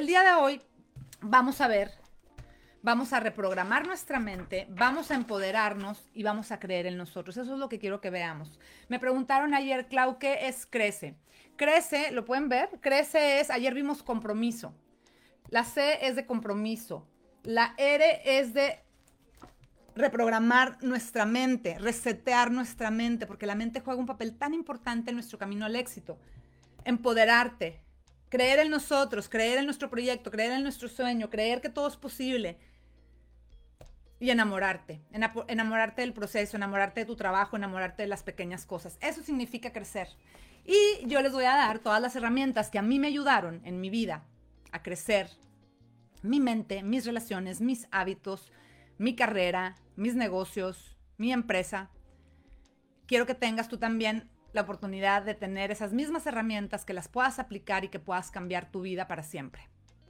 el día de hoy vamos a ver, vamos a reprogramar nuestra mente, vamos a empoderarnos y vamos a creer en nosotros. Eso es lo que quiero que veamos. Me preguntaron ayer, Clau, ¿qué es crece? Crece, ¿lo pueden ver? Crece es, ayer vimos compromiso. La C es de compromiso. La R es de reprogramar nuestra mente, resetear nuestra mente, porque la mente juega un papel tan importante en nuestro camino al éxito. Empoderarte, creer en nosotros, creer en nuestro proyecto, creer en nuestro sueño, creer que todo es posible. Y enamorarte, enamorarte del proceso, enamorarte de tu trabajo, enamorarte de las pequeñas cosas. Eso significa crecer. Y yo les voy a dar todas las herramientas que a mí me ayudaron en mi vida a crecer mi mente, mis relaciones, mis hábitos, mi carrera, mis negocios, mi empresa. Quiero que tengas tú también la oportunidad de tener esas mismas herramientas que las puedas aplicar y que puedas cambiar tu vida para siempre.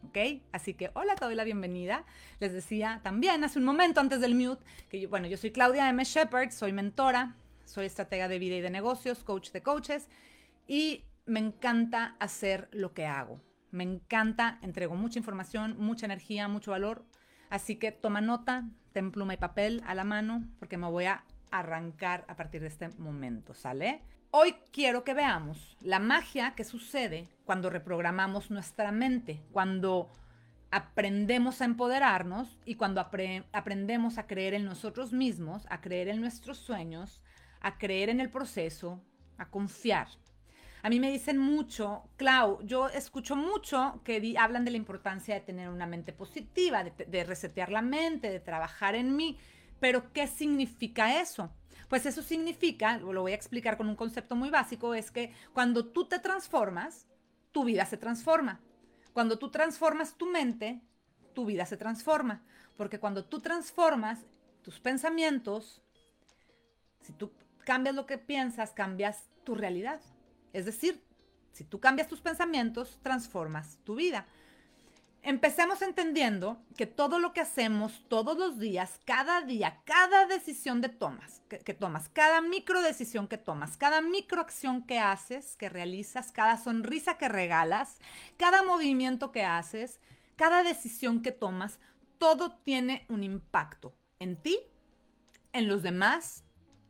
¿Ok? Así que hola, te doy la bienvenida. Les decía también hace un momento antes del mute que yo, bueno, yo soy Claudia M. Shepard, soy mentora, soy estratega de vida y de negocios, coach de coaches y me encanta hacer lo que hago. Me encanta, entrego mucha información, mucha energía, mucho valor. Así que toma nota, ten pluma y papel a la mano porque me voy a arrancar a partir de este momento, ¿sale? Hoy quiero que veamos la magia que sucede cuando reprogramamos nuestra mente, cuando aprendemos a empoderarnos y cuando aprendemos a creer en nosotros mismos, a creer en nuestros sueños, a creer en el proceso, a confiar. A mí me dicen mucho, Clau, yo escucho mucho que hablan de la importancia de tener una mente positiva, de, resetear la mente, de trabajar en mí. Pero, ¿qué significa eso? Pues eso significa, lo voy a explicar con un concepto muy básico, es que cuando tú te transformas, tu vida se transforma. Cuando tú transformas tu mente, tu vida se transforma. Porque cuando tú transformas tus pensamientos, si tú cambias lo que piensas, cambias tu realidad. Es decir, si tú cambias tus pensamientos, transformas tu vida. Empecemos entendiendo que todo lo que hacemos todos los días, cada día, cada decisión de tomas, que, tomas, cada micro decisión que tomas, cada microacción que haces, que realizas, cada sonrisa que regalas, cada movimiento que haces, cada decisión que tomas, todo tiene un impacto en ti, en los demás,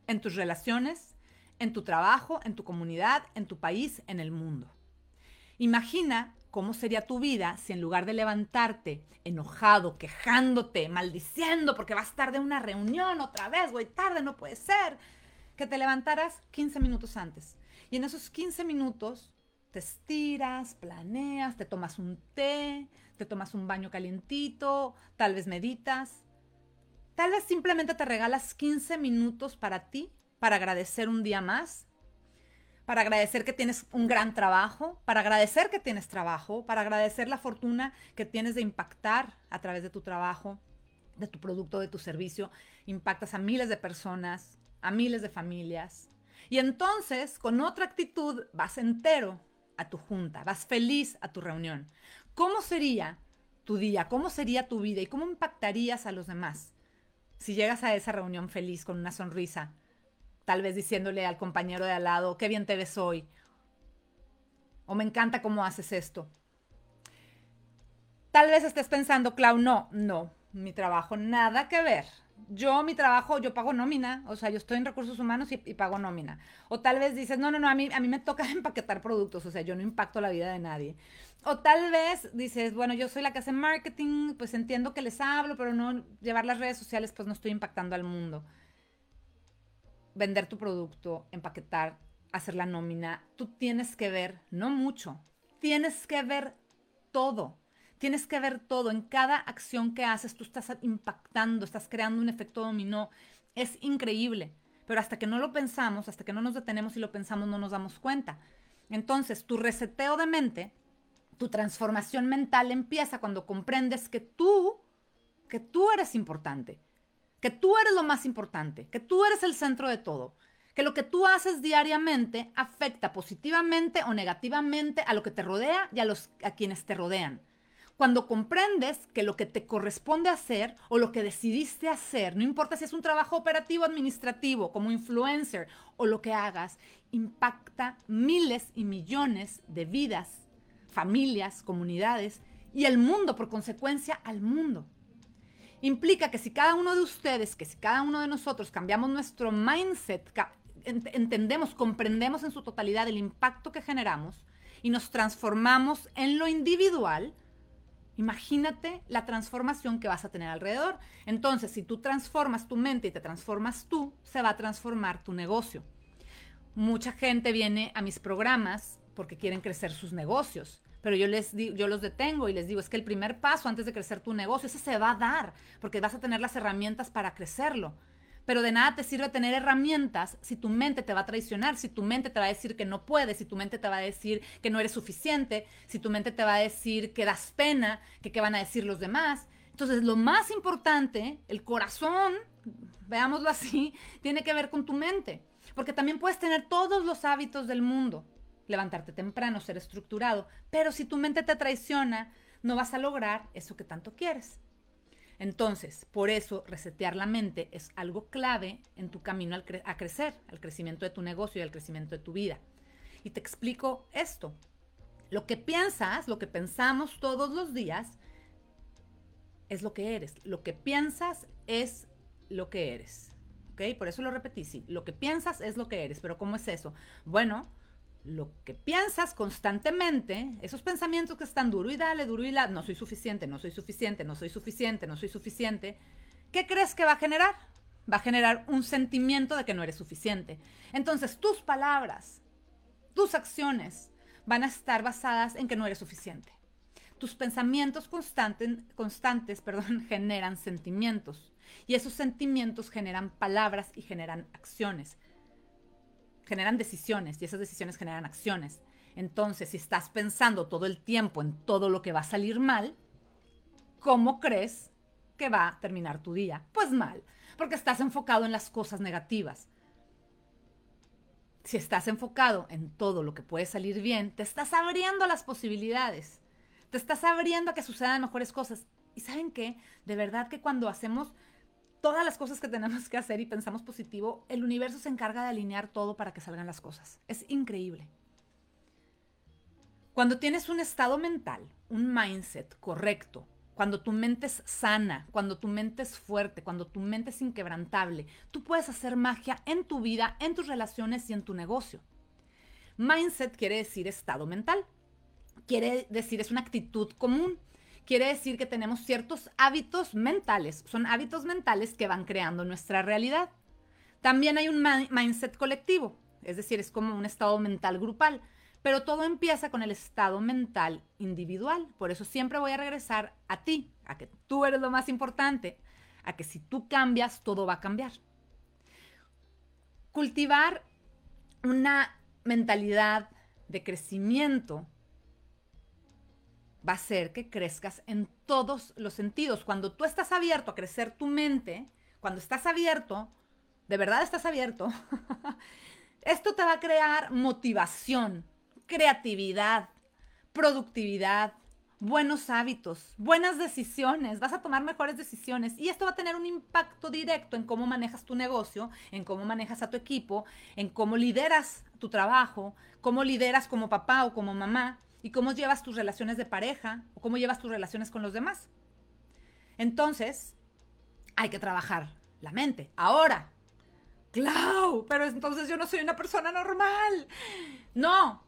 en tus relaciones, en tu trabajo, en tu comunidad, en tu país, en el mundo. Imagina cómo sería tu vida si en lugar de levantarte enojado, quejándote, maldiciendo porque vas tarde a una reunión otra vez, güey, tarde, no puede ser, que te levantaras 15 minutos antes. Y en esos 15 minutos te estiras, planeas, te tomas un té, te tomas un baño calientito, tal vez meditas. Tal vez simplemente te regalas 15 minutos para ti para agradecer un día más, para agradecer que tienes un gran trabajo, para agradecer que tienes trabajo, para agradecer la fortuna que tienes de impactar a través de tu trabajo, de tu producto, de tu servicio. Impactas a miles de personas, a miles de familias. Y entonces, con otra actitud, vas entero a tu junta, vas feliz a tu reunión. ¿Cómo sería tu día? ¿Cómo sería tu vida? ¿Y cómo impactarías a los demás si llegas a esa reunión feliz con una sonrisa? Tal vez diciéndole al compañero de al lado, qué bien te ves hoy, o me encanta cómo haces esto. Tal vez estés pensando, Clau, no, no, mi trabajo nada que ver. Yo, mi trabajo, yo pago nómina, o sea, yo estoy en recursos humanos y, pago nómina. O tal vez dices, no, no, no, a mí, a mí me toca empaquetar productos, o sea, yo no impacto la vida de nadie. O tal vez dices, bueno, yo soy la que hace marketing, pues entiendo que les hablo, pero no llevar las redes sociales, pues no estoy impactando al mundo vender tu producto, empaquetar, hacer la nómina, tú tienes que ver, no mucho, tienes que ver todo. Tienes que ver todo. En cada acción que haces, tú estás impactando, estás creando un efecto dominó. Es increíble. Pero hasta que no lo pensamos, hasta que no nos detenemos y lo pensamos, no nos damos cuenta. Entonces, tu reseteo de mente, tu transformación mental empieza cuando comprendes que tú, que tú eres importante que tú eres lo más importante, que tú eres el centro de todo, que lo que tú haces diariamente afecta positivamente o negativamente a lo que te rodea y a, los, a quienes te rodean. Cuando comprendes que lo que te corresponde hacer o lo que decidiste hacer, no importa si es un trabajo operativo, administrativo, como influencer o lo que hagas, impacta miles y millones de vidas, familias, comunidades y el mundo, por consecuencia, al mundo. Implica que si cada uno de ustedes, que si cada uno de nosotros cambiamos nuestro mindset, entendemos, comprendemos en su totalidad el impacto que generamos y nos transformamos en lo individual, imagínate la transformación que vas a tener alrededor. Entonces, si tú transformas tu mente y te transformas tú, se va a transformar tu negocio. Mucha gente viene a mis programas porque quieren crecer sus negocios pero yo les digo, yo los detengo y les digo, es que el primer paso antes de crecer tu negocio, ese se va a dar, porque vas a tener las herramientas para crecerlo. Pero de nada te sirve tener herramientas si tu mente te va a traicionar, si tu mente te va a decir que no puedes, si tu mente te va a decir que no eres suficiente, si tu mente te va a decir que das pena, que qué van a decir los demás. Entonces, lo más importante, el corazón, veámoslo así, tiene que ver con tu mente. Porque también puedes tener todos los hábitos del mundo, levantarte temprano, ser estructurado, pero si tu mente te traiciona, no vas a lograr eso que tanto quieres. Entonces, por eso resetear la mente es algo clave en tu camino a crecer, al crecimiento de tu negocio y al crecimiento de tu vida. Y te explico esto. Lo que piensas, lo que pensamos todos los días, es lo que eres. Lo que piensas es lo que eres. ¿Ok? Por eso lo repetí, sí. Lo que piensas es lo que eres. Pero ¿cómo es eso? Bueno, lo que piensas constantemente, esos pensamientos que están duro y dale, duro y la, no soy suficiente, no soy suficiente, no soy suficiente, no soy suficiente, ¿qué crees que va a generar? Va a generar un sentimiento de que no eres suficiente. Entonces, tus palabras, tus acciones van a estar basadas en que no eres suficiente. Tus pensamientos constantes, constantes perdón, generan sentimientos y esos sentimientos generan palabras y generan acciones generan decisiones y esas decisiones generan acciones. Entonces, si estás pensando todo el tiempo en todo lo que va a salir mal, ¿cómo crees que va a terminar tu día? Pues mal, porque estás enfocado en las cosas negativas. Si estás enfocado en todo lo que puede salir bien, te estás abriendo las posibilidades. Te estás abriendo a que sucedan mejores cosas. ¿Y saben qué? De verdad que cuando hacemos todas las cosas que tenemos que hacer y pensamos positivo, el universo se encarga de alinear todo para que salgan las cosas. Es increíble. Cuando tienes un estado mental, un mindset correcto, cuando tu mente es sana, cuando tu mente es fuerte, cuando tu mente es inquebrantable, tú puedes hacer magia en tu vida, en tus relaciones y en tu negocio. Mindset quiere decir estado mental. Quiere decir es una actitud común quiere decir que tenemos ciertos hábitos mentales. Son hábitos mentales que van creando nuestra realidad. También hay un mindset colectivo, es decir, es como un estado mental grupal. Pero todo empieza con el estado mental individual. Por eso siempre voy a regresar a ti, a que tú eres lo más importante, a que si tú cambias, todo va a cambiar. Cultivar una mentalidad de crecimiento va a ser que crezcas en todos los sentidos. Cuando tú estás abierto a crecer tu mente, cuando estás abierto, de verdad estás abierto, esto te va a crear motivación, creatividad, productividad, buenos hábitos, buenas decisiones, vas a tomar mejores decisiones y esto va a tener un impacto directo en cómo manejas tu negocio, en cómo manejas a tu equipo, en cómo lideras tu trabajo, cómo lideras como papá o como mamá y cómo llevas tus relaciones de pareja o cómo llevas tus relaciones con los demás. Entonces, hay que trabajar la mente. Ahora, Clau, pero entonces yo no soy una persona normal. No,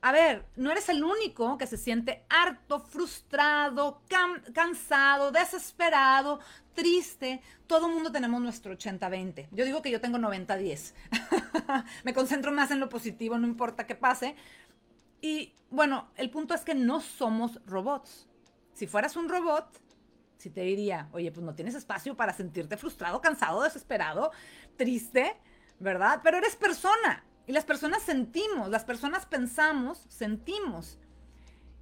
a ver, no eres el único que se siente harto, frustrado, cansado, desesperado, triste. Todo mundo tenemos nuestro 80-20. Yo digo que yo tengo 90-10. Me concentro más en lo positivo, no importa qué pase, y bueno, el punto es que no somos robots. Si fueras un robot, si te diría, oye, pues no tienes espacio para sentirte frustrado, cansado, desesperado, triste, ¿verdad? Pero eres persona. Y las personas sentimos, las personas pensamos, sentimos.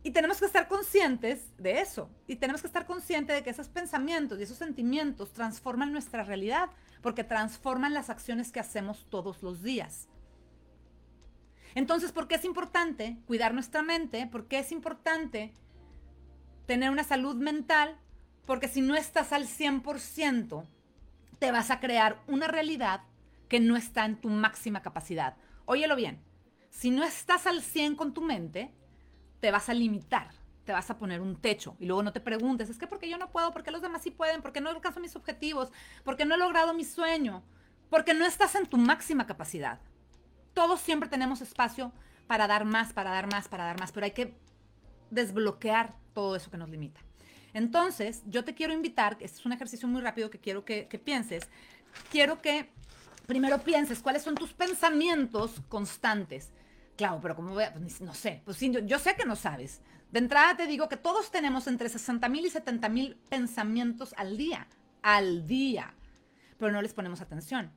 Y tenemos que estar conscientes de eso. Y tenemos que estar conscientes de que esos pensamientos y esos sentimientos transforman nuestra realidad, porque transforman las acciones que hacemos todos los días. Entonces, ¿por qué es importante cuidar nuestra mente? ¿Por qué es importante tener una salud mental? Porque si no estás al 100%, te vas a crear una realidad que no está en tu máxima capacidad. Óyelo bien, si no estás al 100 con tu mente, te vas a limitar, te vas a poner un techo y luego no te preguntes, es que porque yo no puedo, porque los demás sí pueden, porque no alcanzo mis objetivos, porque no he logrado mi sueño, porque no estás en tu máxima capacidad. Todos siempre tenemos espacio para dar más, para dar más, para dar más, pero hay que desbloquear todo eso que nos limita. Entonces, yo te quiero invitar, este es un ejercicio muy rápido que quiero que, pienses, quiero que primero pienses cuáles son tus pensamientos constantes. Claro, pero como voy a, pues, no sé, pues yo, yo, sé que no sabes. De entrada te digo que todos tenemos entre 60 mil y 70 mil pensamientos al día, al día, pero no les ponemos atención.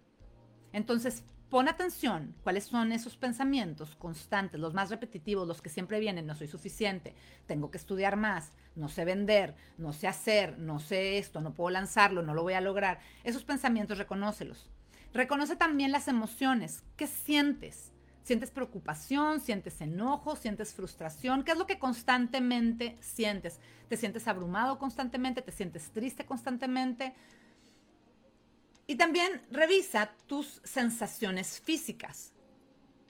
Entonces, pon atención cuáles son esos pensamientos constantes, los más repetitivos, los que siempre vienen, no soy suficiente, tengo que estudiar más, no sé vender, no sé hacer, no sé esto, no puedo lanzarlo, no lo voy a lograr. Esos pensamientos reconócelos. Reconoce también las emociones. ¿Qué sientes? ¿Sientes preocupación? ¿Sientes enojo? ¿Sientes frustración? ¿Qué es lo que constantemente sientes? ¿Te sientes abrumado constantemente? ¿Te sientes triste constantemente? Y también revisa tus sensaciones físicas.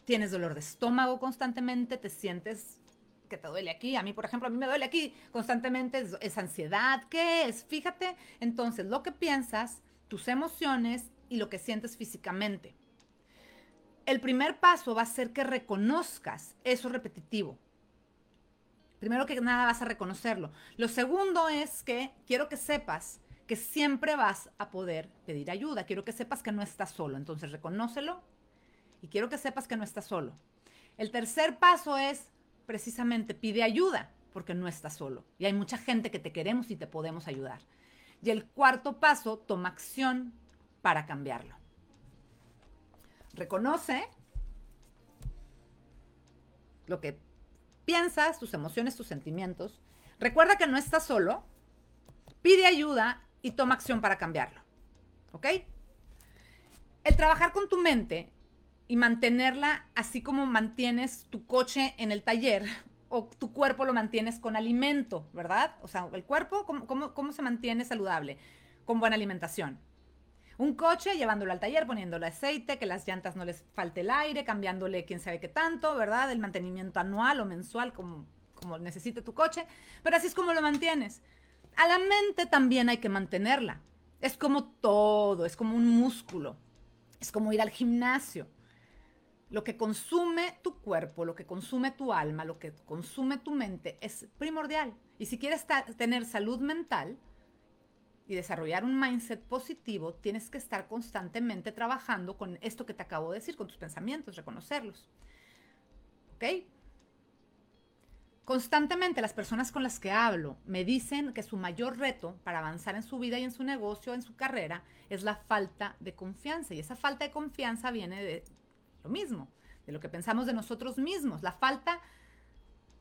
¿Tienes dolor de estómago constantemente? ¿Te sientes que te duele aquí? A mí, por ejemplo, a mí me duele aquí constantemente. ¿Es, ansiedad? ¿Qué es? Fíjate entonces lo que piensas, tus emociones y lo que sientes físicamente. El primer paso va a ser que reconozcas eso repetitivo. Primero que nada vas a reconocerlo. Lo segundo es que quiero que sepas que siempre vas a poder pedir ayuda. Quiero que sepas que no estás solo. Entonces reconócelo y quiero que sepas que no estás solo. El tercer paso es precisamente pide ayuda porque no estás solo. Y hay mucha gente que te queremos y te podemos ayudar. Y el cuarto paso, toma acción para cambiarlo. Reconoce lo que piensas, tus emociones, tus sentimientos. Recuerda que no estás solo. Pide ayuda y toma acción para cambiarlo. ¿Ok? El trabajar con tu mente y mantenerla así como mantienes tu coche en el taller o tu cuerpo lo mantienes con alimento, ¿verdad? O sea, el cuerpo, ¿cómo, cómo, se mantiene saludable? Con buena alimentación. Un coche llevándolo al taller, poniéndole aceite, que las llantas no les falte el aire, cambiándole quién sabe qué tanto, ¿verdad? El mantenimiento anual o mensual, como, como necesite tu coche. Pero así es como lo mantienes. A la mente también hay que mantenerla. Es como todo, es como un músculo. Es como ir al gimnasio. Lo que consume tu cuerpo, lo que consume tu alma, lo que consume tu mente es primordial. Y si quieres tener salud mental y desarrollar un mindset positivo, tienes que estar constantemente trabajando con esto que te acabo de decir, con tus pensamientos, reconocerlos. ¿Ok? Constantemente las personas con las que hablo me dicen que su mayor reto para avanzar en su vida y en su negocio, en su carrera, es la falta de confianza. Y esa falta de confianza viene de lo mismo, de lo que pensamos de nosotros mismos. La falta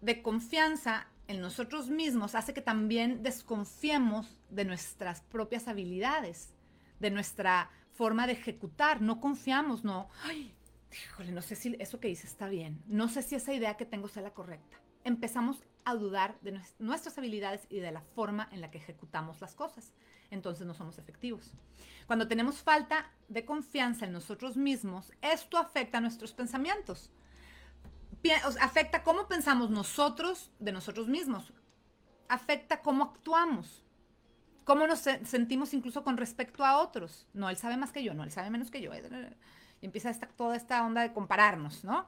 de confianza en nosotros mismos hace que también desconfiemos de nuestras propias habilidades, de nuestra forma de ejecutar. No confiamos, no. Ay, híjole, no sé si eso que hice está bien. No sé si esa idea que tengo sea la correcta empezamos a dudar de nuestras habilidades y de la forma en la que ejecutamos las cosas. Entonces no somos efectivos. Cuando tenemos falta de confianza en nosotros mismos, esto afecta a nuestros pensamientos. Afecta cómo pensamos nosotros de nosotros mismos. Afecta cómo actuamos. Cómo nos sentimos incluso con respecto a otros. No, él sabe más que yo, no, él sabe menos que yo. Y empieza toda esta onda de compararnos, ¿no?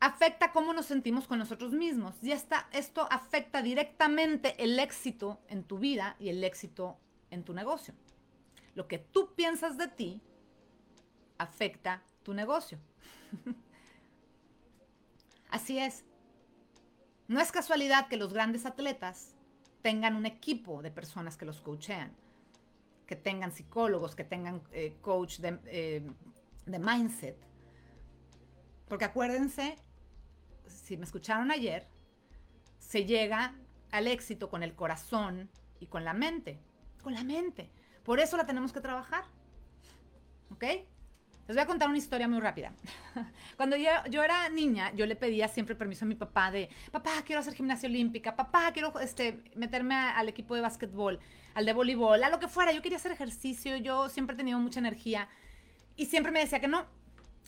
Afecta cómo nos sentimos con nosotros mismos. Y esta, esto afecta directamente el éxito en tu vida y el éxito en tu negocio. Lo que tú piensas de ti afecta tu negocio. Así es. No es casualidad que los grandes atletas tengan un equipo de personas que los coachean, que tengan psicólogos, que tengan eh, coach de, eh, de mindset. Porque acuérdense si me escucharon ayer, se llega al éxito con el corazón y con la mente. Con la mente. Por eso la tenemos que trabajar. ¿Ok? Les voy a contar una historia muy rápida. Cuando yo, era niña, yo le pedía siempre permiso a mi papá de, papá, quiero hacer gimnasia olímpica, papá, quiero este, meterme al equipo de básquetbol, al de voleibol, a lo que fuera. Yo quería hacer ejercicio, yo siempre he tenido mucha energía y siempre me decía que no,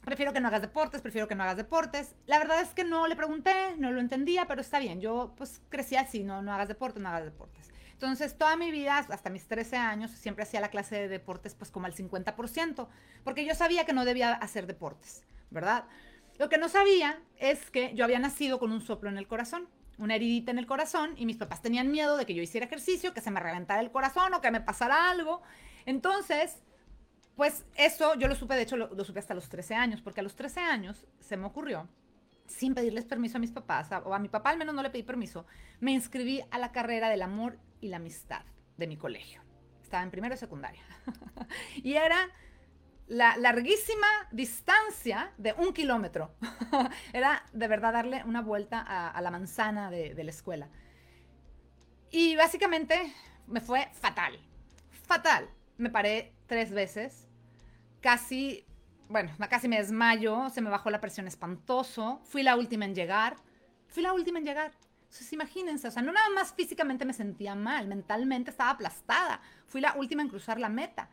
prefiero que no hagas deportes, prefiero que no hagas deportes. La verdad es que no le pregunté, no lo entendía, pero está bien. Yo pues crecí así, no, no hagas deportes, no hagas deportes. Entonces, toda mi vida, hasta mis 13 años, siempre hacía la clase de deportes pues como al 50%, porque yo sabía que no debía hacer deportes, ¿verdad? Lo que no sabía es que yo había nacido con un soplo en el corazón, una heridita en el corazón, y mis papás tenían miedo de que yo hiciera ejercicio, que se me reventara el corazón o que me pasara algo. Entonces, pues eso yo lo supe, de hecho lo, supe hasta los 13 años, porque a los 13 años se me ocurrió, sin pedirles permiso a mis papás, o a mi papá al menos no le pedí permiso, me inscribí a la carrera del amor y la amistad de mi colegio. Estaba en primero y secundaria. y era la larguísima distancia de un kilómetro. era de verdad darle una vuelta a, la manzana de, de la escuela. Y básicamente me fue fatal. Fatal. Me paré tres veces casi, bueno, casi me desmayo, se me bajó la presión espantoso, fui la última en llegar, fui la última en llegar. Entonces imagínense, o sea, no nada más físicamente me sentía mal, mentalmente estaba aplastada, fui la última en cruzar la meta.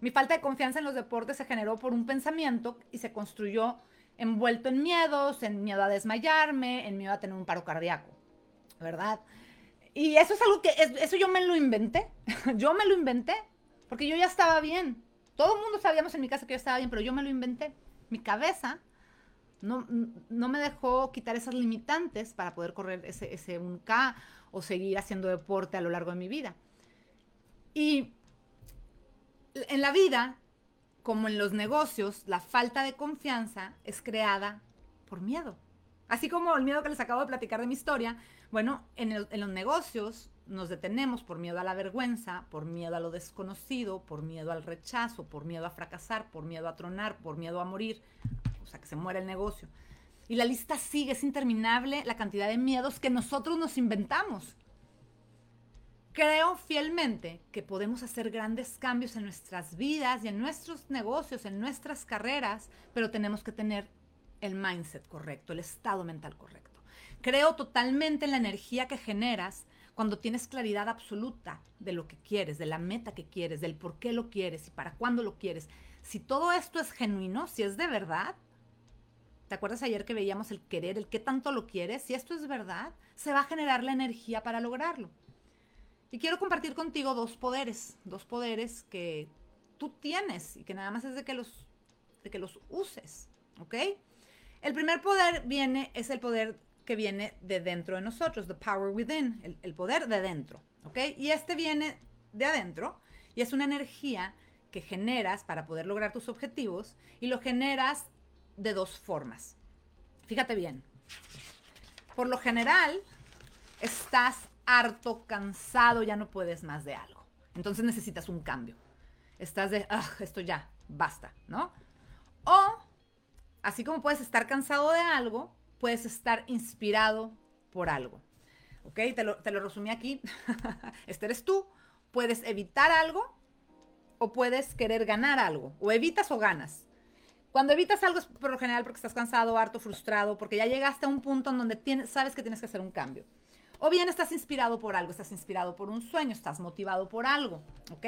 Mi falta de confianza en los deportes se generó por un pensamiento y se construyó envuelto en miedos, en miedo a desmayarme, en miedo a tener un paro cardíaco, ¿verdad? Y eso es algo que, eso yo me lo inventé, yo me lo inventé, porque yo ya estaba bien, todo el mundo sabíamos en mi casa que yo estaba bien, pero yo me lo inventé. Mi cabeza no, no me dejó quitar esas limitantes para poder correr ese, ese 1K o seguir haciendo deporte a lo largo de mi vida. Y en la vida, como en los negocios, la falta de confianza es creada por miedo. Así como el miedo que les acabo de platicar de mi historia, bueno, en, en los negocios nos detenemos por miedo a la vergüenza, por miedo a lo desconocido, por miedo al rechazo, por miedo a fracasar, por miedo a tronar, por miedo a morir, o sea, que se muera el negocio. Y la lista sigue, es interminable la cantidad de miedos que nosotros nos inventamos. Creo fielmente que podemos hacer grandes cambios en nuestras vidas y en nuestros negocios, en nuestras carreras, pero tenemos que tener el mindset correcto, el estado mental correcto. Creo totalmente en la energía que generas cuando tienes claridad absoluta de lo que quieres, de la meta que quieres, del por qué lo quieres y para cuándo lo quieres, si todo esto es genuino, si es de verdad, ¿te acuerdas ayer que veíamos el querer, el qué tanto lo quieres? Si esto es verdad, se va a generar la energía para lograrlo. Y quiero compartir contigo dos poderes, dos poderes que tú tienes y que nada más es de que los, de que los uses, ¿ok? El primer poder viene, es el poder que viene de dentro de nosotros, the power within, el, poder de dentro, ¿ok? Y este viene de adentro y es una energía que generas para poder lograr tus objetivos y lo generas de dos formas. Fíjate bien. Por lo general, estás harto, cansado, ya no puedes más de algo. Entonces necesitas un cambio. Estás de, ah, esto ya, basta, ¿no? O, así como puedes estar cansado de algo, puedes estar inspirado por algo. ¿Ok? Te lo, resumí aquí. este eres tú. Puedes evitar algo o puedes querer ganar algo. O evitas o ganas. Cuando evitas algo es por lo general porque estás cansado, harto, frustrado, porque ya llegaste a un punto en donde sabes que tienes que hacer un cambio. O bien estás inspirado por algo, estás inspirado por un sueño, estás motivado por algo, ¿ok?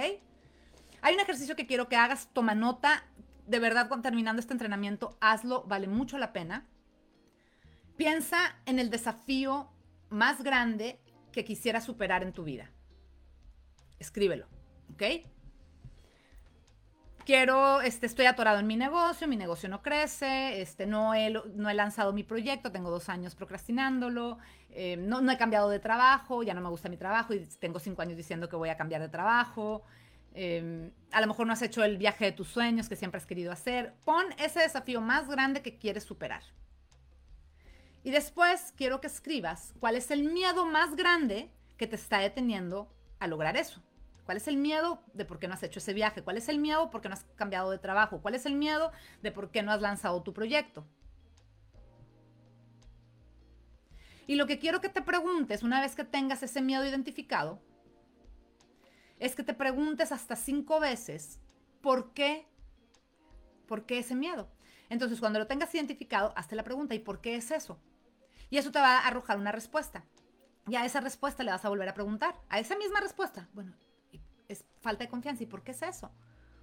Hay un ejercicio que quiero que hagas, toma nota, de verdad terminando este entrenamiento, hazlo, vale mucho la pena. Piensa en el desafío más grande que quisieras superar en tu vida. Escríbelo, ¿ok? Quiero, este, estoy atorado en mi negocio, mi negocio no crece, este, no, he, no he lanzado mi proyecto, tengo dos años procrastinándolo, eh, no, no, he cambiado de trabajo, ya no me gusta mi trabajo y tengo cinco años diciendo que voy a cambiar de trabajo. Em, a lo mejor no has hecho el viaje de tus sueños que siempre has querido hacer. Pon ese desafío más grande que quieres superar. Y después quiero que escribas cuál es el miedo más grande que te está deteniendo a lograr eso. ¿Cuál es el miedo de por qué no has hecho ese viaje? ¿Cuál es el miedo porque no has cambiado de trabajo? ¿Cuál es el miedo de por qué no has lanzado tu proyecto? Y lo que quiero que te preguntes una vez que tengas ese miedo identificado es que te preguntes hasta cinco veces por qué, por qué ese miedo. Entonces, cuando lo tengas identificado, hazte la pregunta, ¿y por qué es eso? Y eso te va a arrojar una respuesta. Y a esa respuesta le vas a volver a preguntar. A esa misma respuesta. Bueno, es falta de confianza. ¿Y por qué es eso?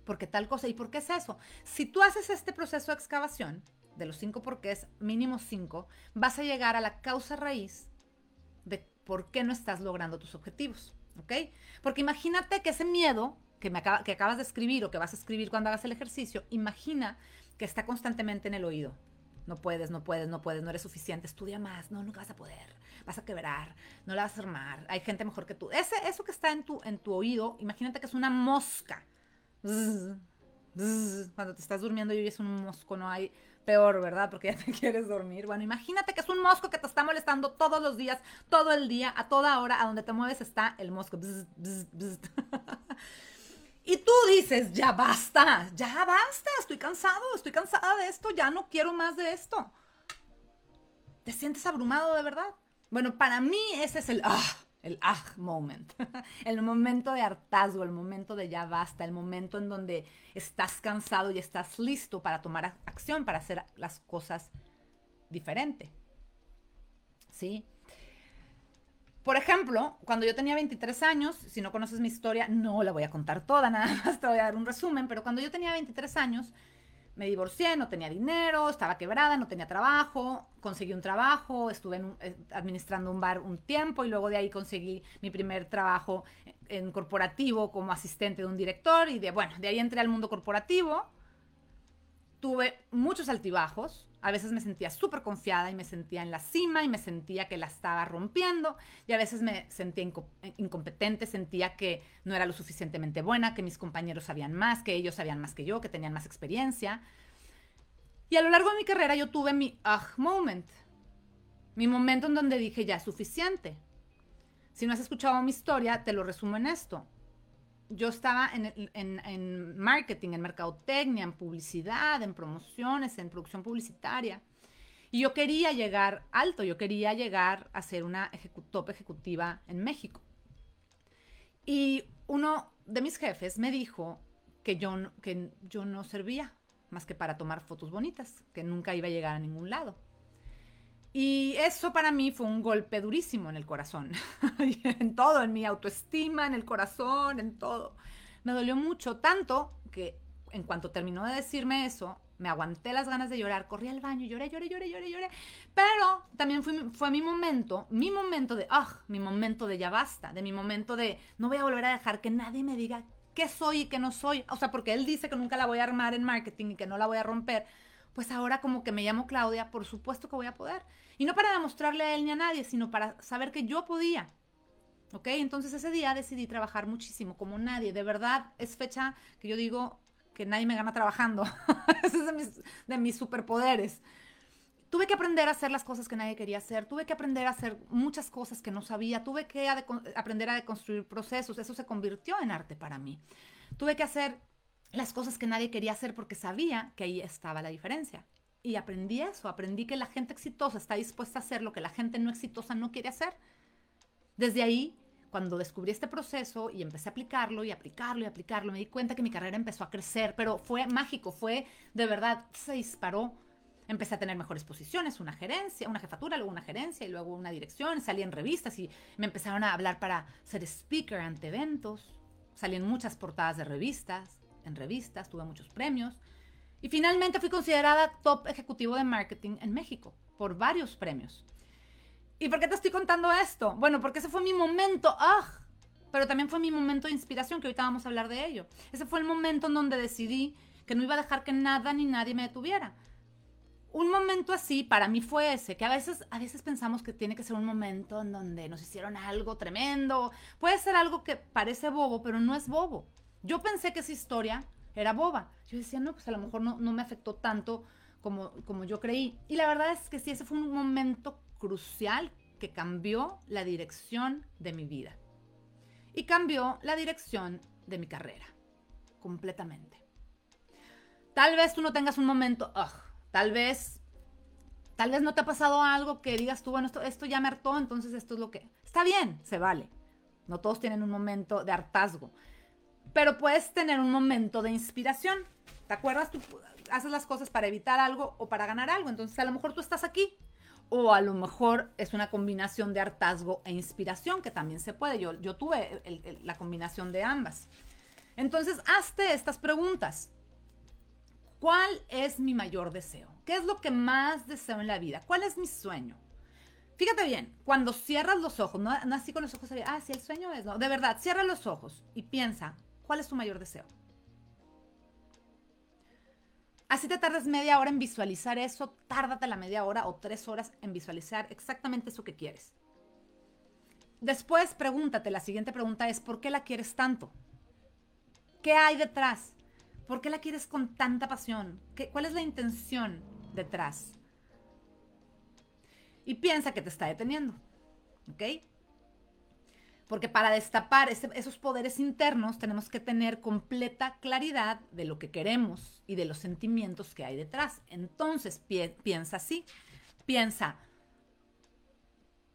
porque tal cosa. ¿Y por qué es eso? Si tú haces este proceso de excavación, de los cinco porqués, mínimo cinco, vas a llegar a la causa raíz de por qué no estás logrando tus objetivos, ¿ok? Porque imagínate que ese miedo que, me que acabas de escribir o que vas a escribir cuando hagas el ejercicio, imagina que está constantemente en el oído. No puedes, no puedes, no puedes, no eres suficiente, estudia más, no, nunca vas a poder, vas a quebrar, no la vas a armar, hay gente mejor que tú. Ese, eso que está en tu, en tu oído, imagínate que es una mosca. cuando te estás durmiendo y oyes un mosco, no hay peor, ¿verdad? Porque ya te quieres dormir. Bueno, imagínate que es un mosco que te está molestando todos los días, todo el día, a toda hora, a donde te mueves está el mosco. Y tú dices, ya basta, ya basta, estoy cansado, estoy cansada de esto, ya no quiero más de esto. ¿Te sientes abrumado de verdad? Bueno, para mí ese es el ah, el ah moment. el momento de hartazgo, el momento de ya basta, el momento en donde estás cansado y estás listo para tomar acción, para hacer las cosas diferente. ¿Sí? Por ejemplo, cuando yo tenía 23 años, si no conoces mi historia, no la voy a contar toda, nada más te voy a dar un resumen, pero cuando yo tenía 23 años, me divorcié, no tenía dinero, estaba quebrada, no tenía trabajo, conseguí un trabajo, estuve eh, administrando un bar un tiempo y luego de ahí conseguí mi primer trabajo en corporativo como asistente de un director y de, bueno, de ahí entré al mundo corporativo, tuve muchos altibajos, a veces me sentía súper confiada y me sentía en la cima y me sentía que la estaba rompiendo y a veces me sentía incompetente, sentía que no era lo suficientemente buena, que mis compañeros sabían más, que ellos sabían más que yo, que tenían más experiencia. Y a lo largo de mi carrera yo tuve mi ah moment, mi momento en donde dije ya es suficiente. Si no has escuchado mi historia, te lo resumo en esto yo estaba en, marketing, en mercadotecnia, en publicidad, en promociones, en producción publicitaria. Y yo quería llegar alto, yo quería llegar a ser una top ejecutiva en México. Y uno de mis jefes me dijo que yo, que yo no servía más que para tomar fotos bonitas, que nunca iba a llegar a ningún lado. Y eso para mí fue un golpe durísimo en el corazón, en todo, en mi autoestima, en el corazón, en todo. Me dolió mucho, tanto que en cuanto terminó de decirme eso, me aguanté las ganas de llorar, corrí al baño, lloré, lloré, lloré, lloré, lloré. Pero también fue, fue mi momento, mi momento de, ah, mi momento de ya basta, de mi momento de no voy a volver a dejar que nadie me diga qué soy y qué no soy. O sea, porque él dice que nunca la voy a armar en marketing y que no la voy a romper. Pues ahora como que me llamo Claudia, por supuesto que voy a poder. Y no para demostrarle a él ni a nadie, sino para saber que yo podía. ¿Ok? Entonces ese día decidí trabajar muchísimo, como nadie. De verdad, es fecha que yo digo que nadie me gana trabajando. Ese es de mis, de mis superpoderes. Tuve que aprender a hacer las cosas que nadie quería hacer. Tuve que aprender a hacer muchas cosas que no sabía. Tuve que aprender a deconstruir procesos. Eso se convirtió en arte para mí. Tuve que hacer las cosas que nadie quería hacer porque sabía que ahí estaba la diferencia. Y aprendí eso, aprendí que la gente exitosa está dispuesta a hacer lo que la gente no exitosa no quiere hacer. Desde ahí, cuando descubrí este proceso y empecé a aplicarlo y aplicarlo y aplicarlo, me di cuenta que mi carrera empezó a crecer, pero fue mágico, fue de verdad, se disparó. Empecé a tener mejores posiciones, una gerencia, una jefatura, luego una gerencia y luego una dirección. Salí en revistas y me empezaron a hablar para ser speaker ante eventos. Salí en muchas portadas de revistas, en revistas, tuve muchos premios. Y finalmente fui considerada top ejecutivo de marketing en México por varios premios. ¿Y por qué te estoy contando esto? Bueno, porque ese fue mi momento, ¡ah! Pero también fue mi momento de inspiración, que ahorita vamos a hablar de ello. Ese fue el momento en donde decidí que no iba a dejar que nada ni nadie me detuviera. Un momento así para mí fue ese, que a veces, a veces pensamos que tiene que ser un momento en donde nos hicieron algo tremendo. Puede ser algo que parece bobo, pero no es bobo. Yo pensé que esa historia era boba. Yo decía, no, pues a lo mejor no, me afectó tanto como, como yo creí. Y la verdad es que sí, ese fue un momento crucial que cambió la dirección de mi vida. Y cambió la dirección de mi carrera. Completamente. Tal vez tú no tengas un momento, tal vez, tal vez no te ha pasado algo que digas tú, bueno, esto, esto ya me hartó, entonces esto es lo que... Está bien, se vale. No todos tienen un momento de hartazgo pero puedes tener un momento de inspiración. ¿Te acuerdas? Tú haces las cosas para evitar algo o para ganar algo. Entonces, a lo mejor tú estás aquí. O a lo mejor es una combinación de hartazgo e inspiración, que también se puede. Yo, yo tuve la combinación de ambas. Entonces, hazte estas preguntas. ¿Cuál es mi mayor deseo? ¿Qué es lo que más deseo en la vida? ¿Cuál es mi sueño? Fíjate bien, cuando cierras los ojos, no, así con los ojos, ah, si el sueño es, no, de verdad, cierra los ojos y piensa, ¿cuál es tu mayor deseo? Así te tardas media hora en visualizar eso, tárdate la media hora o tres horas en visualizar exactamente eso que quieres. Después pregúntate, la siguiente pregunta es, ¿por qué la quieres tanto? ¿Qué hay detrás? ¿Por qué la quieres con tanta pasión? ¿Qué, ¿Cuál es la intención detrás? Y piensa que te está deteniendo. ¿Ok? Porque para destapar esos poderes internos tenemos que tener completa claridad de lo que queremos y de los sentimientos que hay detrás. Entonces piensa así. Piensa,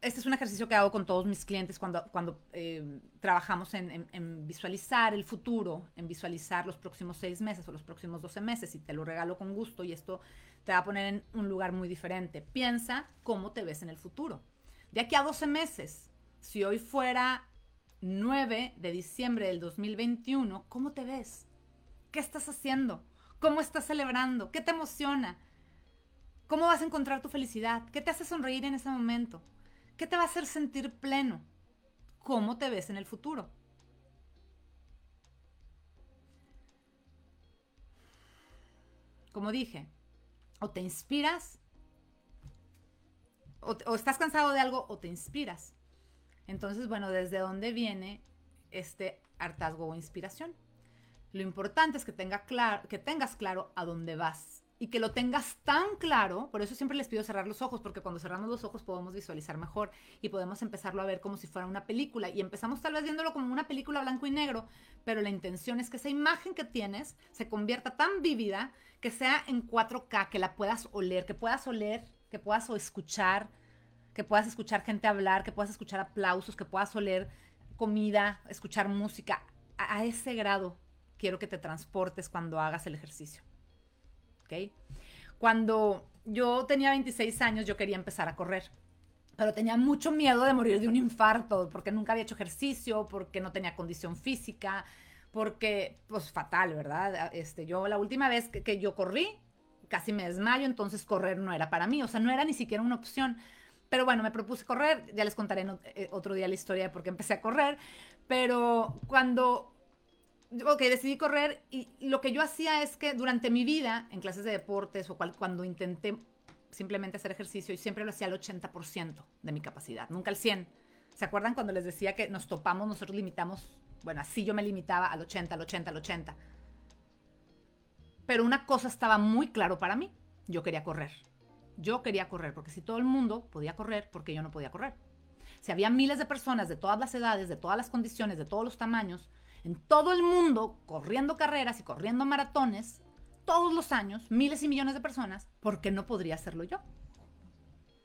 este es un ejercicio que hago con todos mis clientes cuando, eh, trabajamos en, visualizar el futuro, en visualizar los próximos seis meses o los próximos doce meses, y te lo regalo con gusto y esto te va a poner en un lugar muy diferente. Piensa cómo te ves en el futuro. De aquí a 12 meses, si hoy fuera 9 de diciembre del 2021, ¿cómo te ves? ¿Qué estás haciendo? ¿Cómo estás celebrando? ¿Qué te emociona? ¿Cómo vas a encontrar tu felicidad? ¿Qué te hace sonreír en ese momento? ¿Qué te va a hacer sentir pleno? ¿Cómo te ves en el futuro? Como dije, o te inspiras, o, estás cansado de algo, o te inspiras. Entonces, bueno, ¿desde dónde viene este hartazgo o inspiración? Lo importante es que, tenga que tengas claro a dónde vas y que lo tengas tan claro, por eso siempre les pido cerrar los ojos, porque cuando cerramos los ojos podemos visualizar mejor y podemos empezarlo a ver como si fuera una película. Y empezamos tal vez viéndolo como una película blanco y negro, pero la intención es que esa imagen que tienes se convierta tan vívida que sea en 4K, que la puedas oler, que puedas oler, que puedas escuchar, que puedas escuchar gente hablar, que puedas escuchar aplausos, que puedas oler comida, escuchar música. a ese grado quiero que te transportes cuando hagas el ejercicio. Cuando yo tenía 26 años, yo quería empezar a correr, pero tenía mucho miedo de morir de un infarto, porque nunca había hecho ejercicio, porque no tenía condición física, porque, pues, fatal, ¿verdad? Este, yo la última vez que, yo corrí, casi me desmayo, entonces correr no era para mí, o sea, no era ni siquiera una opción. Pero bueno, me propuse correr, ya les contaré eh, otro día la historia de por qué empecé a correr, pero cuando ok, decidí correr y lo que yo hacía es que durante mi vida, en clases de deportes o cuando intenté simplemente hacer ejercicio, y siempre lo hacía al 80% de mi capacidad, nunca al 100%. ¿Se acuerdan cuando les decía que nos topamos, nosotros limitamos? Bueno, así yo me limitaba al 80, al 80, al 80. Pero una cosa estaba muy claro para mí, yo quería correr. Yo quería correr, porque si todo el mundo podía correr, porque yo no podía correr? Si había miles de personas de todas las edades, de todas las condiciones, de todos los tamaños, en todo el mundo corriendo carreras y corriendo maratones todos los años, miles y millones de personas, ¿por qué no podría hacerlo yo?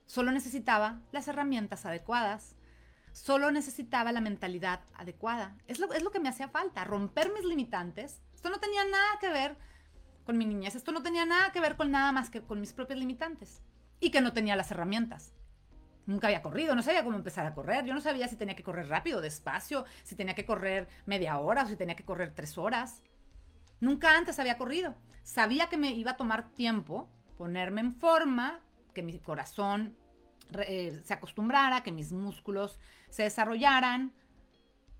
Solo necesitaba las herramientas adecuadas, solo necesitaba la mentalidad adecuada. Es lo, es lo que me hacía falta, romper mis limitantes. Esto no tenía nada que ver con mi niñez, esto no tenía nada que ver con nada más que con mis propios limitantes y que no tenía las herramientas. Nunca había corrido, no sabía cómo empezar a correr. Yo no sabía si tenía que correr rápido, despacio, si tenía que correr media hora o si tenía que correr tres horas. Nunca antes había corrido. Sabía que me iba a tomar tiempo ponerme en forma, que mi corazón eh, se acostumbrara, que mis músculos se desarrollaran,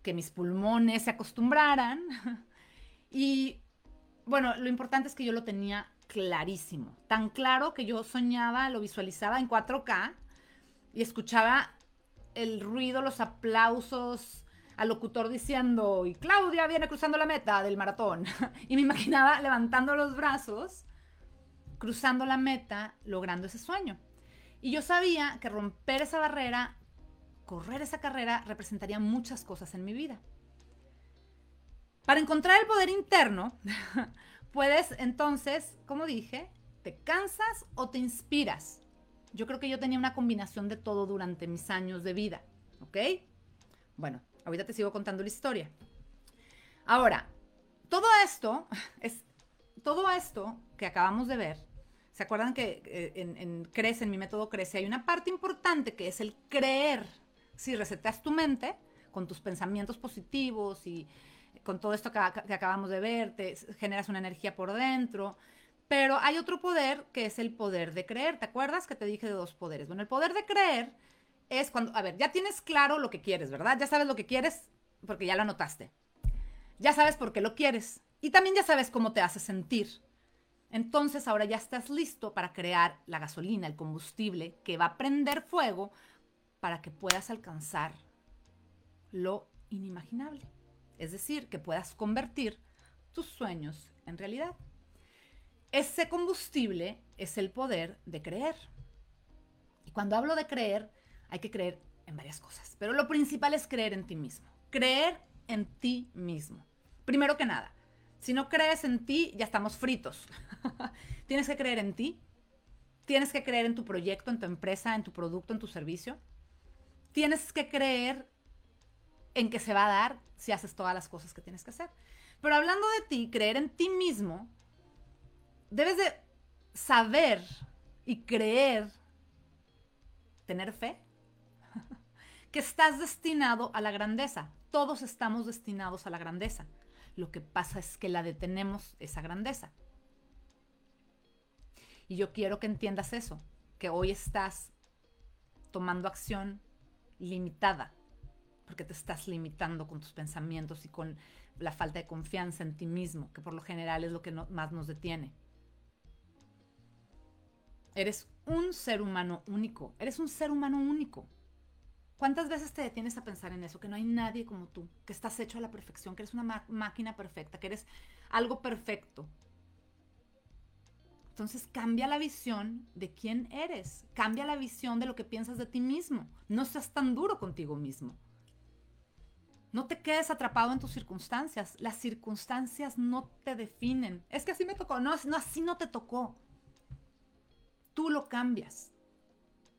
que mis pulmones se acostumbraran. y bueno, lo importante es que yo lo tenía clarísimo, tan claro que yo soñaba, lo visualizaba en 4K y escuchaba el ruido, los aplausos al locutor diciendo, y Claudia viene cruzando la meta del maratón. y me imaginaba levantando los brazos, cruzando la meta, logrando ese sueño. Y yo sabía que romper esa barrera, correr esa carrera, representaría muchas cosas en mi vida. Para encontrar el poder interno, puedes entonces, como dije, te cansas o te inspiras. Yo creo que yo tenía una combinación de todo durante mis años de vida, ¿ok? Bueno, ahorita te sigo contando la historia. Ahora, todo esto es todo esto que acabamos de ver. ¿Se acuerdan que eh, en, Crece, en mi método Crece, hay una parte importante que es el creer? Si reseteas tu mente con tus pensamientos positivos y con todo esto que, acabamos de ver, te generas una energía por dentro. Pero hay otro poder que es el poder de creer. ¿Te acuerdas que te dije de dos poderes? Bueno, el poder de creer es cuando, a ver, ya tienes claro lo que quieres, ¿verdad? Ya sabes lo que quieres porque ya lo anotaste. Ya sabes por qué lo quieres. Y también ya sabes cómo te hace sentir. Entonces ahora ya estás listo para crear la gasolina, el combustible que va a prender fuego para que puedas alcanzar lo inimaginable. Es decir, que puedas convertir tus sueños en realidad. Ese combustible es el poder de creer. Y cuando hablo de creer, hay que creer en varias cosas. Pero lo principal es creer en ti mismo. Creer en ti mismo. Primero que nada, si no crees en ti, ya estamos fritos. Tienes que creer en ti. Tienes que creer en tu proyecto, en tu empresa, en tu producto, en tu servicio. Tienes que creer en que se va a dar si haces todas las cosas que tienes que hacer. Pero hablando de ti, creer en ti mismo, debes de saber y creer, tener fe, que estás destinado a la grandeza. Todos estamos destinados a la grandeza. Lo que pasa es que la detenemos esa grandeza. Y yo quiero que entiendas eso, que hoy estás tomando acción limitada, porque te estás limitando con tus pensamientos y con la falta de confianza en ti mismo, que por lo general es lo que más nos detiene. Eres un ser humano único, eres un ser humano único. ¿Cuántas veces te detienes a pensar en eso? Que no hay nadie como tú, que estás hecho a la perfección, que eres una máquina perfecta, que eres algo perfecto. Entonces cambia la visión de quién eres, cambia la visión de lo que piensas de ti mismo. No seas tan duro contigo mismo. No te quedes atrapado en tus circunstancias. Las circunstancias no te definen. Es que así me tocó. No, no así no te tocó. Tú lo cambias.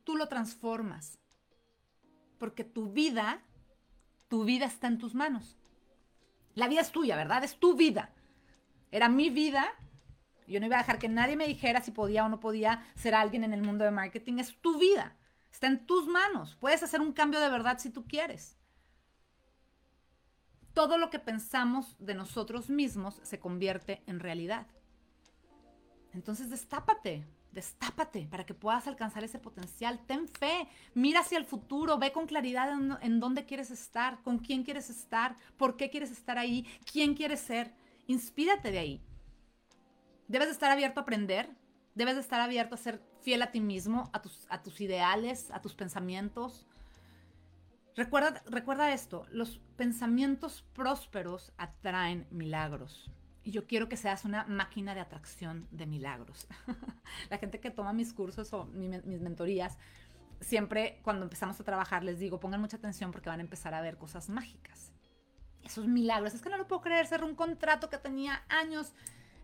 Tú lo transformas porque tu vida, tu vida está en tus manos. La vida es tuya, ¿verdad? Es tu vida. Era mi vida. Yo no iba a dejar que nadie me dijera si podía o no podía ser alguien en el mundo de marketing. Es tu vida. Está en tus manos. Puedes hacer un cambio de verdad si tú quieres. Todo lo que pensamos de nosotros mismos se convierte en realidad. Entonces destápate, Destápate para que puedas alcanzar ese potencial. Ten fe, mira hacia el futuro, ve con claridad en, dónde quieres estar, con quién quieres estar, por qué quieres estar ahí, quién quieres ser. Inspírate de ahí. Debes de estar abierto a aprender, debes de estar abierto a ser fiel a ti mismo, a tus, a tus ideales, a tus pensamientos. Recuerda, recuerda esto, los pensamientos prósperos atraen milagros. Y yo quiero que seas una máquina de atracción de milagros. la gente que toma mis cursos o mis mentorías, siempre cuando empezamos a trabajar les digo, pongan mucha atención porque van a empezar a ver cosas mágicas. Esos milagros. Es que no lo puedo creer, cerré un contrato que tenía años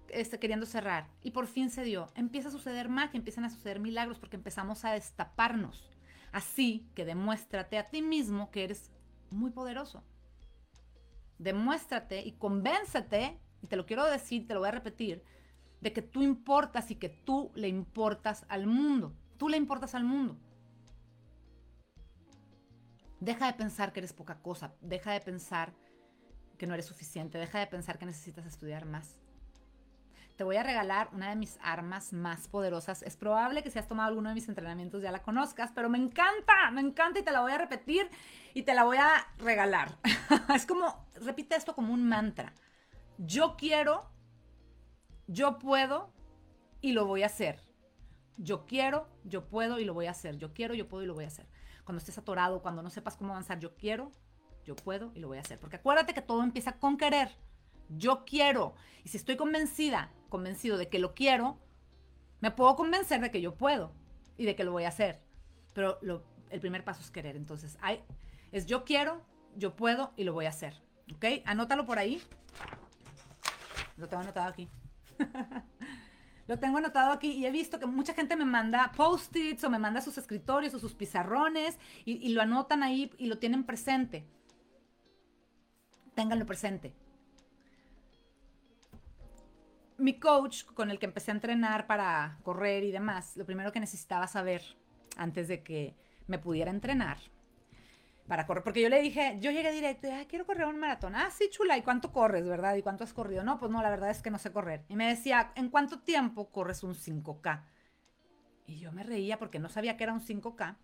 este, queriendo cerrar y por fin se dio. Empieza a suceder magia, empiezan a suceder milagros porque empezamos a destaparnos. Así que demuéstrate a ti mismo que eres muy poderoso. Demuéstrate y convéncete y te lo quiero decir, te lo voy a repetir, de que tú importas y que tú le importas al mundo. Tú le importas al mundo. Deja de pensar que eres poca cosa, deja de pensar que no eres suficiente, deja de pensar que necesitas estudiar más. Te voy a regalar una de mis armas más poderosas. Es probable que si has tomado alguno de mis entrenamientos ya la conozcas, pero me encanta, me encanta y te la voy a repetir y te la voy a regalar. es como, repite esto como un mantra yo quiero, yo puedo y lo voy a hacer. Yo quiero, yo puedo y lo voy a hacer. Yo quiero, yo puedo y lo voy a hacer. Cuando estés atorado, cuando no sepas cómo avanzar, yo quiero, yo puedo y lo voy a hacer. Porque acuérdate que todo empieza con querer. Yo quiero. Y si estoy convencida, convencido de que lo quiero, me puedo convencer de que yo puedo y de que lo voy a hacer. Pero el primer paso es querer. Entonces, hay, es yo quiero, yo puedo y lo voy a hacer. ¿Ok? Anótalo por ahí. Lo tengo anotado aquí. lo tengo anotado aquí y he visto que mucha gente me manda post-its o me manda sus escritorios o sus pizarrones y, lo anotan ahí y lo tienen presente. Ténganlo presente. Mi coach con el que empecé a entrenar para correr y demás, lo primero que necesitaba saber antes de que me pudiera entrenar para correr. Porque yo le dije, yo llegué directo, ah, quiero correr un maratón. Ah, sí, chula, ¿y cuánto corres, verdad? ¿Y cuánto has corrido? No, pues no, la verdad es que no sé correr. Y me decía, ¿en cuánto tiempo corres un 5K? Y yo me reía porque no sabía que era un 5K.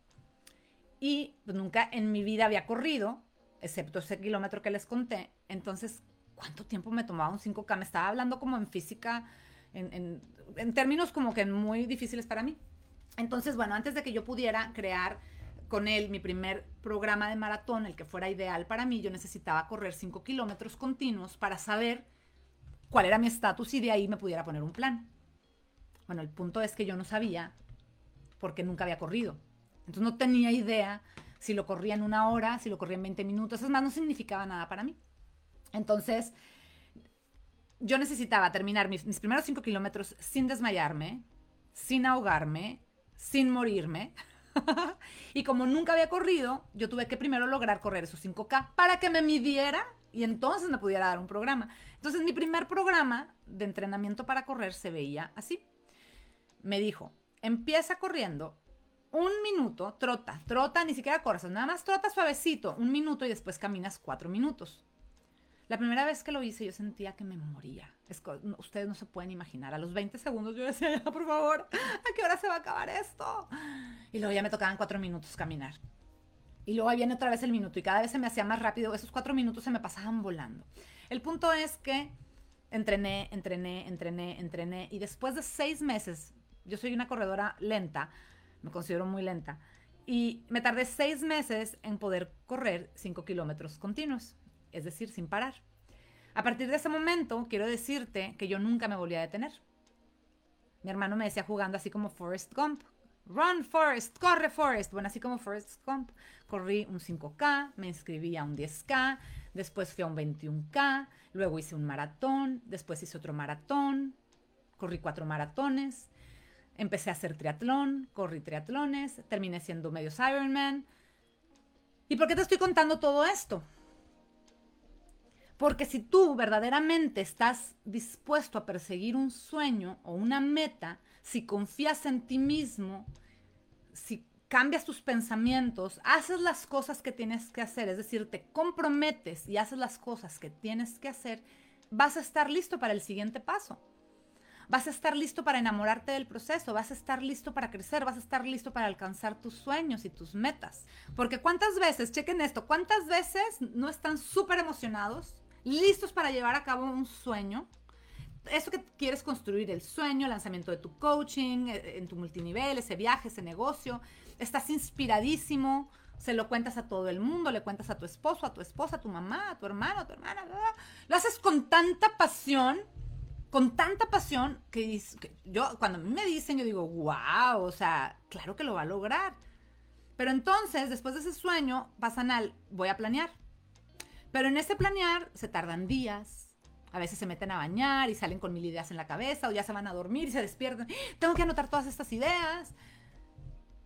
Y pues, nunca en mi vida había corrido, excepto ese kilómetro que les conté. Entonces, ¿cuánto tiempo me tomaba un 5K? Me estaba hablando como en física, en, en términos como que muy difíciles para mí. Entonces, bueno, antes de que yo pudiera crear con él mi primer programa de maratón, el que fuera ideal para mí, yo necesitaba correr 5 kilómetros continuos para saber cuál era mi estatus y de ahí me pudiera poner un plan. Bueno, el punto es que yo no sabía porque nunca había corrido. Entonces no tenía idea si lo corría en una hora, si lo corría en 20 minutos. Es más, no significaba nada para mí. Entonces, yo necesitaba terminar mis, primeros 5 kilómetros sin desmayarme, sin ahogarme, sin morirme. y como nunca había corrido, yo tuve que primero lograr correr esos 5K para que me midiera y entonces me pudiera dar un programa. Entonces mi primer programa de entrenamiento para correr se veía así. Me dijo, empieza corriendo un minuto, trota, trota, ni siquiera corres, nada más trota suavecito, un minuto y después caminas cuatro minutos. La primera vez que lo hice yo sentía que me moría. ustedes no se pueden imaginar. A los 20 segundos yo decía, ya, por favor, ¿a qué hora se va a acabar esto? Y luego ya me tocaban cuatro minutos caminar. Y luego viene otra vez el minuto y cada vez se me hacía más rápido. Esos cuatro minutos se me pasaban volando. El punto es que entrené, entrené, entrené, entrené. Y después de seis meses, yo soy una corredora lenta, me considero muy lenta. Y me tardé seis meses en poder correr cinco kilómetros continuos es decir, sin parar. A partir de ese momento, quiero decirte que yo nunca me volví a detener. Mi hermano me decía jugando así como Forrest Gump. Run Forrest, corre Forrest. Bueno, así como Forrest Gump. Corrí un 5K, me inscribí a un 10K, después fui a un 21K, luego hice un maratón, después hice otro maratón, corrí cuatro maratones, empecé a hacer triatlón, corrí triatlones, terminé siendo medios Ironman. ¿Y por qué te estoy contando todo esto? Porque si tú verdaderamente estás dispuesto a perseguir un sueño o una meta, si confías en ti mismo, si cambias tus pensamientos, haces las cosas que tienes que hacer, es decir, te comprometes y haces las cosas que tienes que hacer, vas a estar listo para el siguiente paso. Vas a estar listo para enamorarte del proceso, vas a estar listo para crecer, vas a estar listo para alcanzar tus sueños y tus metas. Porque cuántas veces, chequen esto, cuántas veces no están súper emocionados, listos para llevar a cabo un sueño. Eso que quieres construir, el sueño, el lanzamiento de tu coaching, eh, en tu multinivel, ese viaje, ese negocio. Estás inspiradísimo, se lo cuentas a todo el mundo, le cuentas a tu esposo, a tu esposa, a tu mamá, a tu hermano, a tu hermana. Lo haces con tanta pasión, con tanta pasión que, yo, cuando a mí me dicen, yo digo, wow, o sea, claro que lo va a lograr. Pero entonces, después de ese sueño, pasan al, voy a planear. Pero en ese planear se tardan días. A veces se meten a bañar y salen con mil ideas en la cabeza o ya se van a dormir y se despiertan. Tengo que anotar todas estas ideas.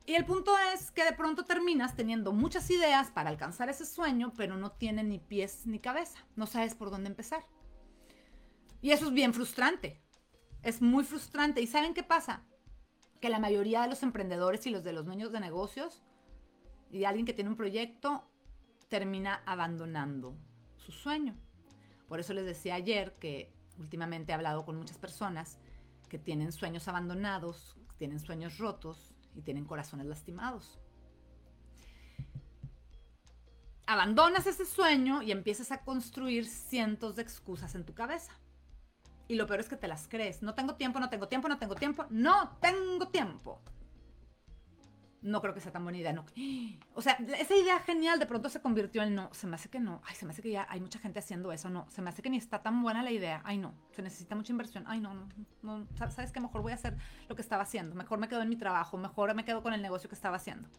Y el punto es que de pronto terminas teniendo muchas ideas para alcanzar ese sueño, pero no tienen ni pies ni cabeza. No sabes por dónde empezar. Y eso es bien frustrante. Es muy frustrante. ¿Y saben qué pasa? Que la mayoría de los emprendedores y los de los dueños de negocios y de alguien que tiene un proyecto termina abandonando su sueño. Por eso les decía ayer que últimamente he hablado con muchas personas que tienen sueños abandonados, tienen sueños rotos y tienen corazones lastimados. Abandonas ese sueño y empiezas a construir cientos de excusas en tu cabeza. Y lo peor es que te las crees. No tengo tiempo, no tengo tiempo, no tengo tiempo, no tengo tiempo no creo que sea tan buena idea. No. O sea, esa idea genial de pronto se convirtió en no. Se me hace que no. Ay, se me hace que ya hay mucha gente haciendo eso. No, se me hace que ni está tan buena la idea. Ay, no. Se necesita mucha inversión. Ay, no, no. no. ¿Sabes qué? Mejor voy a hacer lo que estaba haciendo. Mejor me quedo en mi trabajo. Mejor me quedo con el negocio que estaba haciendo.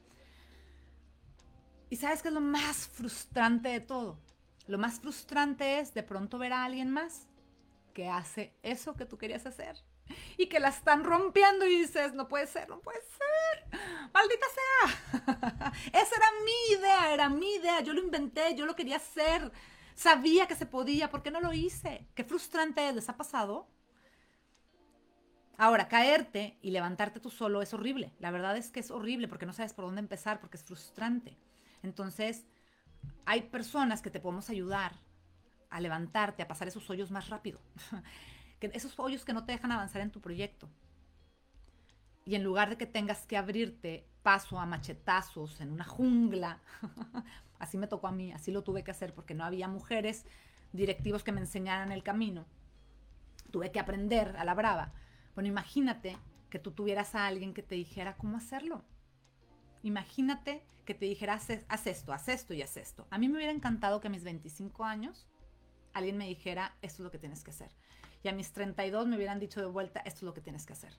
Y ¿sabes qué es lo más frustrante de todo? Lo más frustrante es de pronto ver a alguien más que hace eso que tú querías hacer y que la están rompiendo y dices, no puede ser, no puede ser, maldita sea. Esa era mi idea, era mi idea, yo lo inventé, yo lo quería hacer, sabía que se podía, ¿por qué no lo hice? Qué frustrante es, ¿les ha pasado? Ahora, caerte y levantarte tú solo es horrible. La verdad es que es horrible porque no sabes por dónde empezar, porque es frustrante. Entonces, hay personas que te podemos ayudar a levantarte, a pasar esos hoyos más rápido. que esos hoyos que no te dejan avanzar en tu proyecto. Y en lugar de que tengas que abrirte paso a machetazos en una jungla, así me tocó a mí, así lo tuve que hacer porque no había mujeres directivos que me enseñaran el camino. Tuve que aprender a la brava. Bueno, imagínate que tú tuvieras a alguien que te dijera cómo hacerlo. Imagínate que te dijera, haz, esto, haz esto y haz esto. A mí me hubiera encantado que a mis 25 años alguien me dijera, esto es lo que tienes que hacer. Y a mis 32 me hubieran dicho de vuelta, esto es lo que tienes que hacer.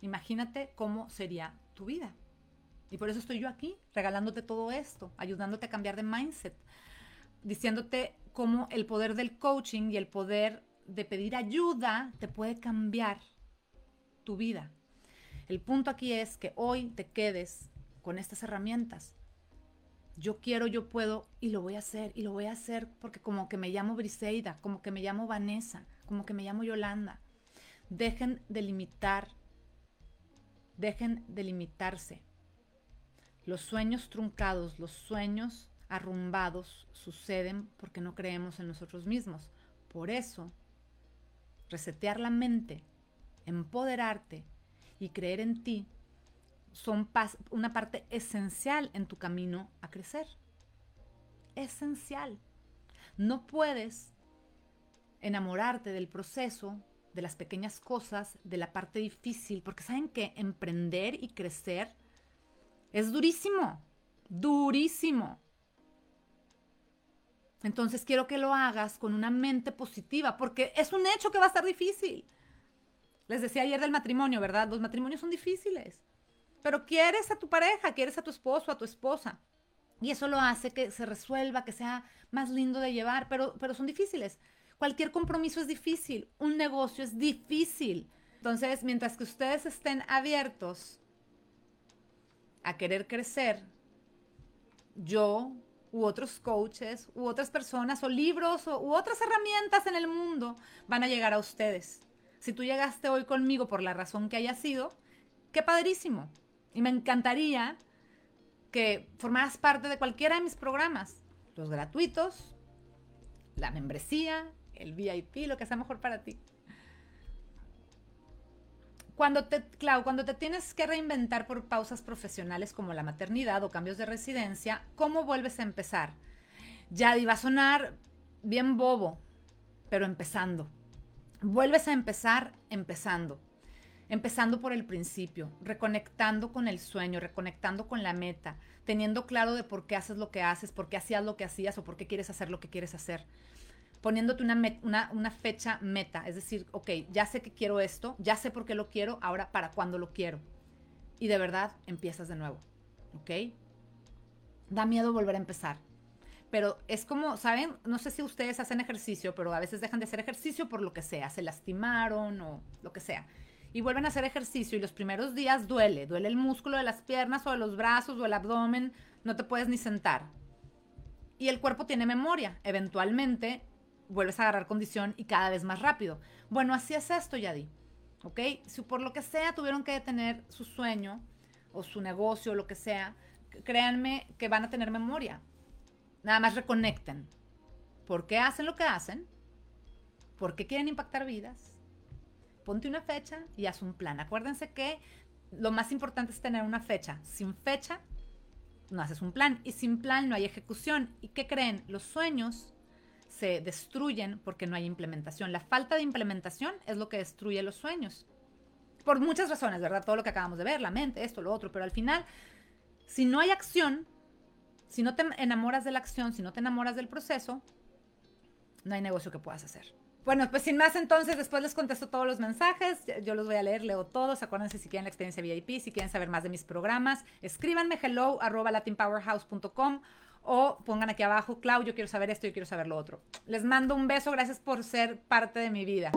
Imagínate cómo sería tu vida. Y por eso estoy yo aquí, regalándote todo esto, ayudándote a cambiar de mindset, diciéndote cómo el poder del coaching y el poder de pedir ayuda te puede cambiar tu vida. El punto aquí es que hoy te quedes con estas herramientas. Yo quiero, yo puedo y lo voy a hacer y lo voy a hacer porque como que me llamo Briseida, como que me llamo Vanessa, como que me llamo Yolanda. Dejen de limitar, dejen de limitarse. Los sueños truncados, los sueños arrumbados suceden porque no creemos en nosotros mismos. Por eso, resetear la mente, empoderarte y creer en ti son una parte esencial en tu camino a crecer. Esencial. No puedes enamorarte del proceso, de las pequeñas cosas, de la parte difícil, porque saben que emprender y crecer es durísimo, durísimo. Entonces quiero que lo hagas con una mente positiva, porque es un hecho que va a estar difícil. Les decía ayer del matrimonio, ¿verdad? Los matrimonios son difíciles, pero quieres a tu pareja, quieres a tu esposo, a tu esposa. Y eso lo hace que se resuelva, que sea más lindo de llevar, pero, pero son difíciles. Cualquier compromiso es difícil, un negocio es difícil. Entonces, mientras que ustedes estén abiertos a querer crecer, yo u otros coaches, u otras personas, o libros, o, u otras herramientas en el mundo van a llegar a ustedes. Si tú llegaste hoy conmigo por la razón que haya sido, qué padrísimo. Y me encantaría que formaras parte de cualquiera de mis programas, los gratuitos, la membresía, el VIP, lo que sea mejor para ti. Cuando te, cuando te tienes que reinventar por pausas profesionales como la maternidad o cambios de residencia, ¿cómo vuelves a empezar? Ya iba a sonar bien bobo, pero empezando. Vuelves a empezar empezando. Empezando por el principio, reconectando con el sueño, reconectando con la meta, teniendo claro de por qué haces lo que haces, por qué hacías lo que hacías o por qué quieres hacer lo que quieres hacer poniéndote una, una, fecha meta, es decir, ok, ya sé que quiero esto, ya sé por qué lo quiero, ahora para cuándo lo quiero. Y de verdad empiezas de nuevo, ¿ok? Da miedo volver a empezar. Pero es como, ¿saben? No sé si ustedes hacen ejercicio, pero a veces dejan de hacer ejercicio por lo que sea, se lastimaron o lo que sea. Y vuelven a hacer ejercicio y los primeros días duele, duele el músculo de las piernas o de los brazos o el abdomen, no te puedes ni sentar. Y el cuerpo tiene memoria. Eventualmente vuelves a agarrar condición y cada vez más rápido. Bueno, así es esto, Yadi. ¿Ok? Si por lo que sea tuvieron que detener su sueño o su negocio o lo que sea, créanme que van a tener memoria. Nada más reconecten. ¿Por qué hacen lo que hacen? ¿Por qué quieren impactar vidas? Ponte una fecha y haz un plan. Acuérdense que lo más importante es tener una fecha. Sin fecha, no haces un plan. Y sin plan no hay ejecución. ¿Y qué creen? Los sueños se destruyen porque no hay implementación. La falta de implementación es lo que destruye los sueños. Por muchas razones, ¿verdad? Todo lo que acabamos de ver, la mente, esto, lo otro, pero al final, si no hay acción, si no te enamoras de la acción, si no te enamoras del proceso, no hay negocio que puedas hacer. Bueno, pues sin más entonces, después les contesto todos los mensajes, yo los voy a leer, leo todos, acuérdense si quieren la experiencia VIP, si quieren saber más de mis programas, escríbanme hello latinpowerhouse.com o pongan aquí abajo, Clau, yo quiero saber esto, yo quiero saber lo otro. Les mando un beso, gracias por ser parte de mi vida.